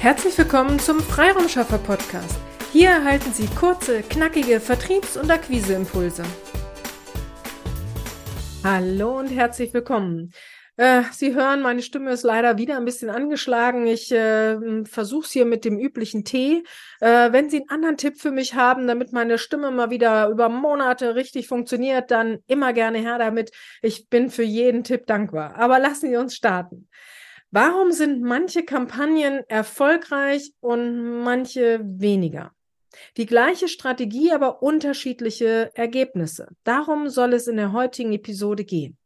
Herzlich willkommen zum Freiraumschaffer Podcast. Hier erhalten Sie kurze, knackige Vertriebs- und Akquiseimpulse. Hallo und herzlich willkommen. Äh, Sie hören, meine Stimme ist leider wieder ein bisschen angeschlagen. Ich äh, versuche es hier mit dem üblichen Tee. Äh, wenn Sie einen anderen Tipp für mich haben, damit meine Stimme mal wieder über Monate richtig funktioniert, dann immer gerne her damit. Ich bin für jeden Tipp dankbar. Aber lassen Sie uns starten. Warum sind manche Kampagnen erfolgreich und manche weniger? Die gleiche Strategie, aber unterschiedliche Ergebnisse. Darum soll es in der heutigen Episode gehen.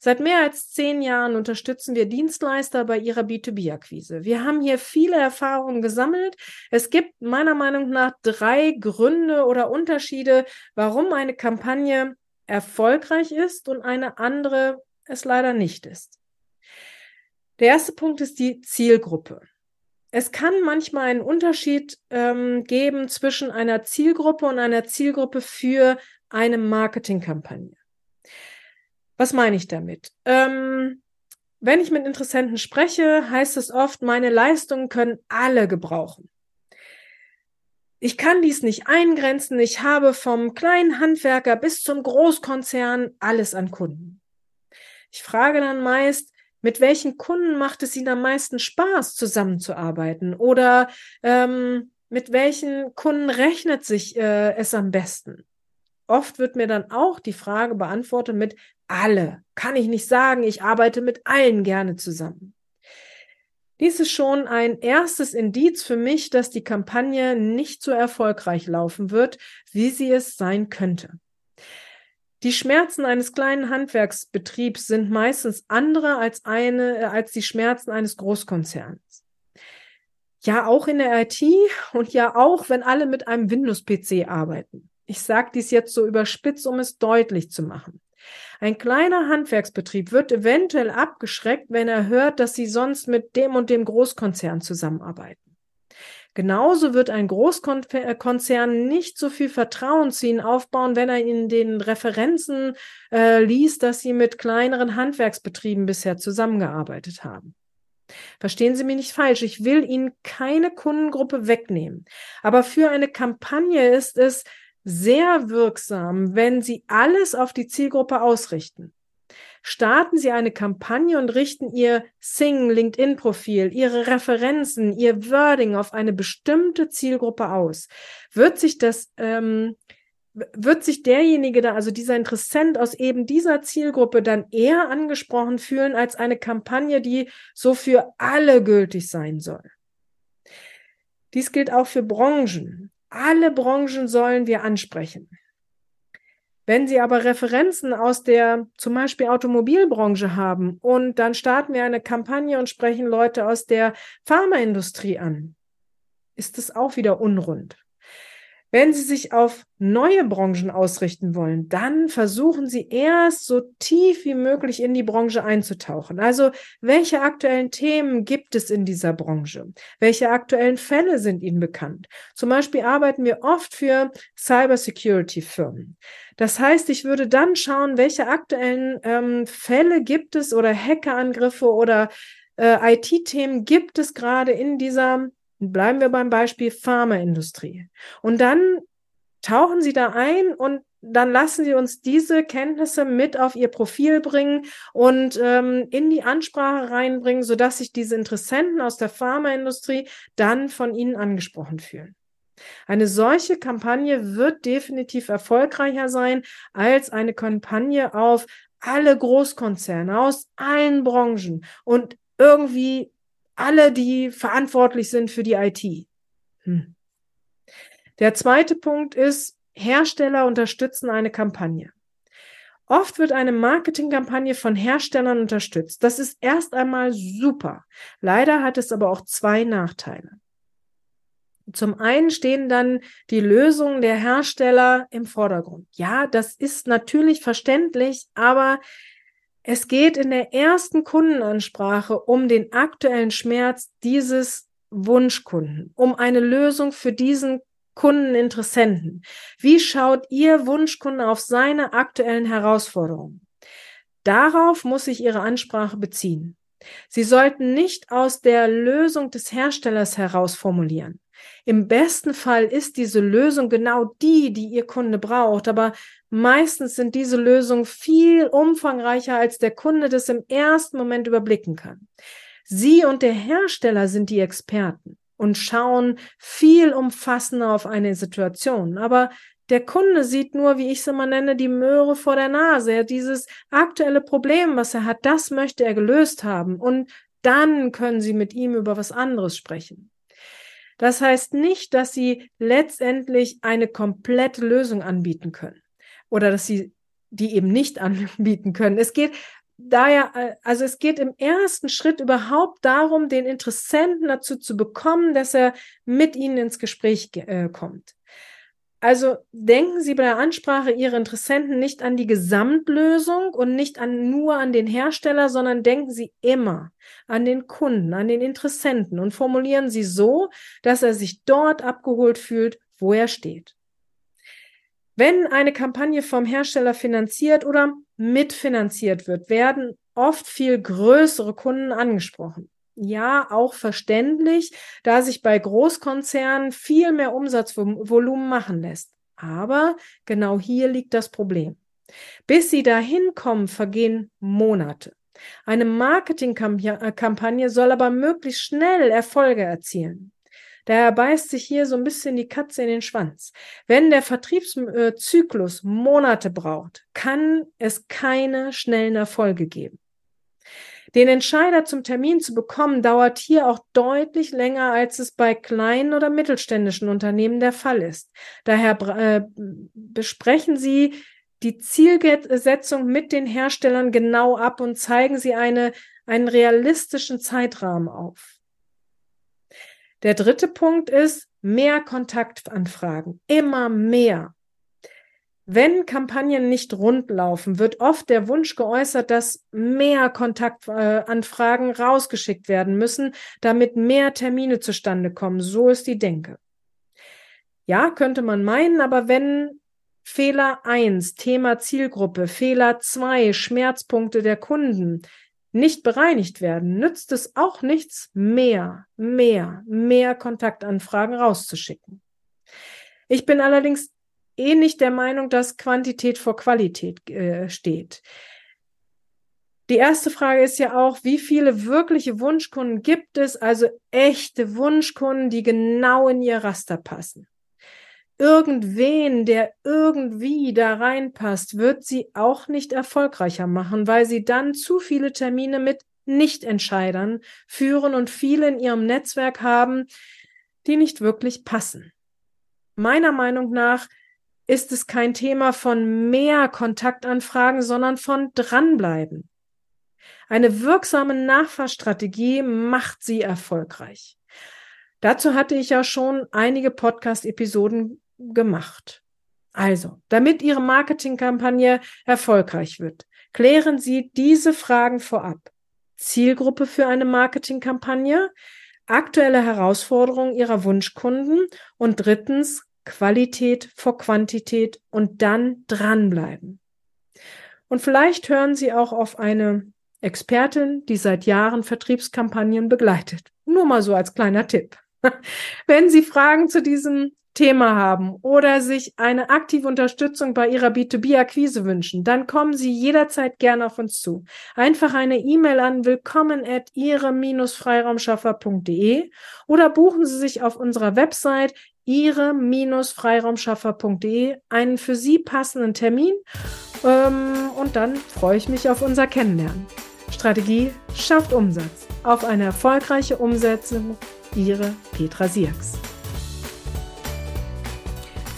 Seit mehr als zehn Jahren unterstützen wir Dienstleister bei ihrer B2B-Akquise. Wir haben hier viele Erfahrungen gesammelt. Es gibt meiner Meinung nach drei Gründe oder Unterschiede, warum eine Kampagne erfolgreich ist und eine andere es leider nicht ist. Der erste Punkt ist die Zielgruppe. Es kann manchmal einen Unterschied ähm, geben zwischen einer Zielgruppe und einer Zielgruppe für eine Marketingkampagne. Was meine ich damit? Ähm, wenn ich mit Interessenten spreche, heißt es oft, meine Leistungen können alle gebrauchen. Ich kann dies nicht eingrenzen. Ich habe vom kleinen Handwerker bis zum Großkonzern alles an Kunden. Ich frage dann meist, mit welchen Kunden macht es Ihnen am meisten Spaß, zusammenzuarbeiten? Oder ähm, mit welchen Kunden rechnet sich äh, es am besten? Oft wird mir dann auch die Frage beantwortet mit alle. Kann ich nicht sagen, ich arbeite mit allen gerne zusammen. Dies ist schon ein erstes Indiz für mich, dass die Kampagne nicht so erfolgreich laufen wird, wie sie es sein könnte. Die Schmerzen eines kleinen Handwerksbetriebs sind meistens andere als eine, äh, als die Schmerzen eines Großkonzerns. Ja, auch in der IT und ja auch, wenn alle mit einem Windows-PC arbeiten. Ich sage dies jetzt so überspitzt, um es deutlich zu machen. Ein kleiner Handwerksbetrieb wird eventuell abgeschreckt, wenn er hört, dass sie sonst mit dem und dem Großkonzern zusammenarbeiten. Genauso wird ein Großkonzern nicht so viel Vertrauen zu ihnen aufbauen, wenn er in den Referenzen äh, liest, dass sie mit kleineren Handwerksbetrieben bisher zusammengearbeitet haben. Verstehen Sie mich nicht falsch, ich will Ihnen keine Kundengruppe wegnehmen. Aber für eine Kampagne ist es sehr wirksam, wenn Sie alles auf die Zielgruppe ausrichten. Starten Sie eine Kampagne und richten Ihr Sing, LinkedIn-Profil, Ihre Referenzen, Ihr Wording auf eine bestimmte Zielgruppe aus. Wird sich das, ähm, wird sich derjenige da, also dieser Interessent aus eben dieser Zielgruppe dann eher angesprochen fühlen als eine Kampagne, die so für alle gültig sein soll? Dies gilt auch für Branchen. Alle Branchen sollen wir ansprechen. Wenn Sie aber Referenzen aus der zum Beispiel Automobilbranche haben und dann starten wir eine Kampagne und sprechen Leute aus der Pharmaindustrie an, ist es auch wieder unrund. Wenn Sie sich auf neue Branchen ausrichten wollen, dann versuchen Sie erst so tief wie möglich in die Branche einzutauchen. Also, welche aktuellen Themen gibt es in dieser Branche? Welche aktuellen Fälle sind Ihnen bekannt? Zum Beispiel arbeiten wir oft für Cybersecurity-Firmen. Das heißt, ich würde dann schauen, welche aktuellen ähm, Fälle gibt es oder Hackerangriffe oder äh, IT-Themen gibt es gerade in dieser Bleiben wir beim Beispiel Pharmaindustrie. Und dann tauchen Sie da ein und dann lassen Sie uns diese Kenntnisse mit auf Ihr Profil bringen und ähm, in die Ansprache reinbringen, sodass sich diese Interessenten aus der Pharmaindustrie dann von Ihnen angesprochen fühlen. Eine solche Kampagne wird definitiv erfolgreicher sein als eine Kampagne auf alle Großkonzerne aus allen Branchen und irgendwie alle, die verantwortlich sind für die IT. Hm. Der zweite Punkt ist, Hersteller unterstützen eine Kampagne. Oft wird eine Marketingkampagne von Herstellern unterstützt. Das ist erst einmal super. Leider hat es aber auch zwei Nachteile. Zum einen stehen dann die Lösungen der Hersteller im Vordergrund. Ja, das ist natürlich verständlich, aber es geht in der ersten Kundenansprache um den aktuellen Schmerz dieses Wunschkunden, um eine Lösung für diesen Kundeninteressenten. Wie schaut Ihr Wunschkunde auf seine aktuellen Herausforderungen? Darauf muss sich Ihre Ansprache beziehen. Sie sollten nicht aus der Lösung des Herstellers heraus formulieren. Im besten Fall ist diese Lösung genau die, die Ihr Kunde braucht, aber meistens sind diese Lösungen viel umfangreicher, als der Kunde das im ersten Moment überblicken kann. Sie und der Hersteller sind die Experten und schauen viel umfassender auf eine Situation. Aber der Kunde sieht nur, wie ich es immer nenne, die Möhre vor der Nase. Er dieses aktuelle Problem, was er hat, das möchte er gelöst haben. Und dann können Sie mit ihm über was anderes sprechen. Das heißt nicht, dass Sie letztendlich eine komplette Lösung anbieten können oder dass Sie die eben nicht anbieten können. Es geht daher, äh, also es geht im ersten Schritt überhaupt darum, den Interessenten dazu zu bekommen, dass er mit Ihnen ins Gespräch äh, kommt. Also denken Sie bei der Ansprache Ihrer Interessenten nicht an die Gesamtlösung und nicht an, nur an den Hersteller, sondern denken Sie immer an den Kunden, an den Interessenten und formulieren Sie so, dass er sich dort abgeholt fühlt, wo er steht. Wenn eine Kampagne vom Hersteller finanziert oder mitfinanziert wird, werden oft viel größere Kunden angesprochen ja auch verständlich, da sich bei Großkonzernen viel mehr Umsatzvolumen machen lässt. Aber genau hier liegt das Problem. Bis sie dahin kommen, vergehen Monate. Eine Marketingkampagne soll aber möglichst schnell Erfolge erzielen. Daher beißt sich hier so ein bisschen die Katze in den Schwanz. Wenn der Vertriebszyklus Monate braucht, kann es keine schnellen Erfolge geben. Den Entscheider zum Termin zu bekommen, dauert hier auch deutlich länger, als es bei kleinen oder mittelständischen Unternehmen der Fall ist. Daher äh, besprechen Sie die Zielsetzung mit den Herstellern genau ab und zeigen Sie eine, einen realistischen Zeitrahmen auf. Der dritte Punkt ist mehr Kontaktanfragen, immer mehr. Wenn Kampagnen nicht rund laufen, wird oft der Wunsch geäußert, dass mehr Kontaktanfragen äh, rausgeschickt werden müssen, damit mehr Termine zustande kommen. So ist die Denke. Ja, könnte man meinen, aber wenn Fehler eins Thema Zielgruppe, Fehler zwei Schmerzpunkte der Kunden nicht bereinigt werden, nützt es auch nichts, mehr, mehr, mehr Kontaktanfragen rauszuschicken. Ich bin allerdings eh nicht der Meinung, dass Quantität vor Qualität äh, steht. Die erste Frage ist ja auch, wie viele wirkliche Wunschkunden gibt es, also echte Wunschkunden, die genau in ihr Raster passen. Irgendwen, der irgendwie da reinpasst, wird sie auch nicht erfolgreicher machen, weil sie dann zu viele Termine mit Nichtentscheidern führen und viele in ihrem Netzwerk haben, die nicht wirklich passen. Meiner Meinung nach ist es kein Thema von mehr Kontaktanfragen, sondern von dranbleiben. Eine wirksame Nachfahrstrategie macht sie erfolgreich. Dazu hatte ich ja schon einige Podcast-Episoden gemacht. Also, damit Ihre Marketingkampagne erfolgreich wird, klären Sie diese Fragen vorab. Zielgruppe für eine Marketingkampagne, aktuelle Herausforderungen Ihrer Wunschkunden und drittens Qualität vor Quantität und dann dranbleiben. Und vielleicht hören Sie auch auf eine Expertin, die seit Jahren Vertriebskampagnen begleitet. Nur mal so als kleiner Tipp. Wenn Sie Fragen zu diesem Thema haben oder sich eine aktive Unterstützung bei Ihrer B2B-Akquise wünschen, dann kommen Sie jederzeit gerne auf uns zu. Einfach eine E-Mail an willkommen at ihre-freiraumschaffer.de oder buchen Sie sich auf unserer Website ihre-freiraumschaffer.de einen für Sie passenden Termin ähm, und dann freue ich mich auf unser Kennenlernen. Strategie schafft Umsatz. Auf eine erfolgreiche Umsetzung. Ihre Petra Sierks.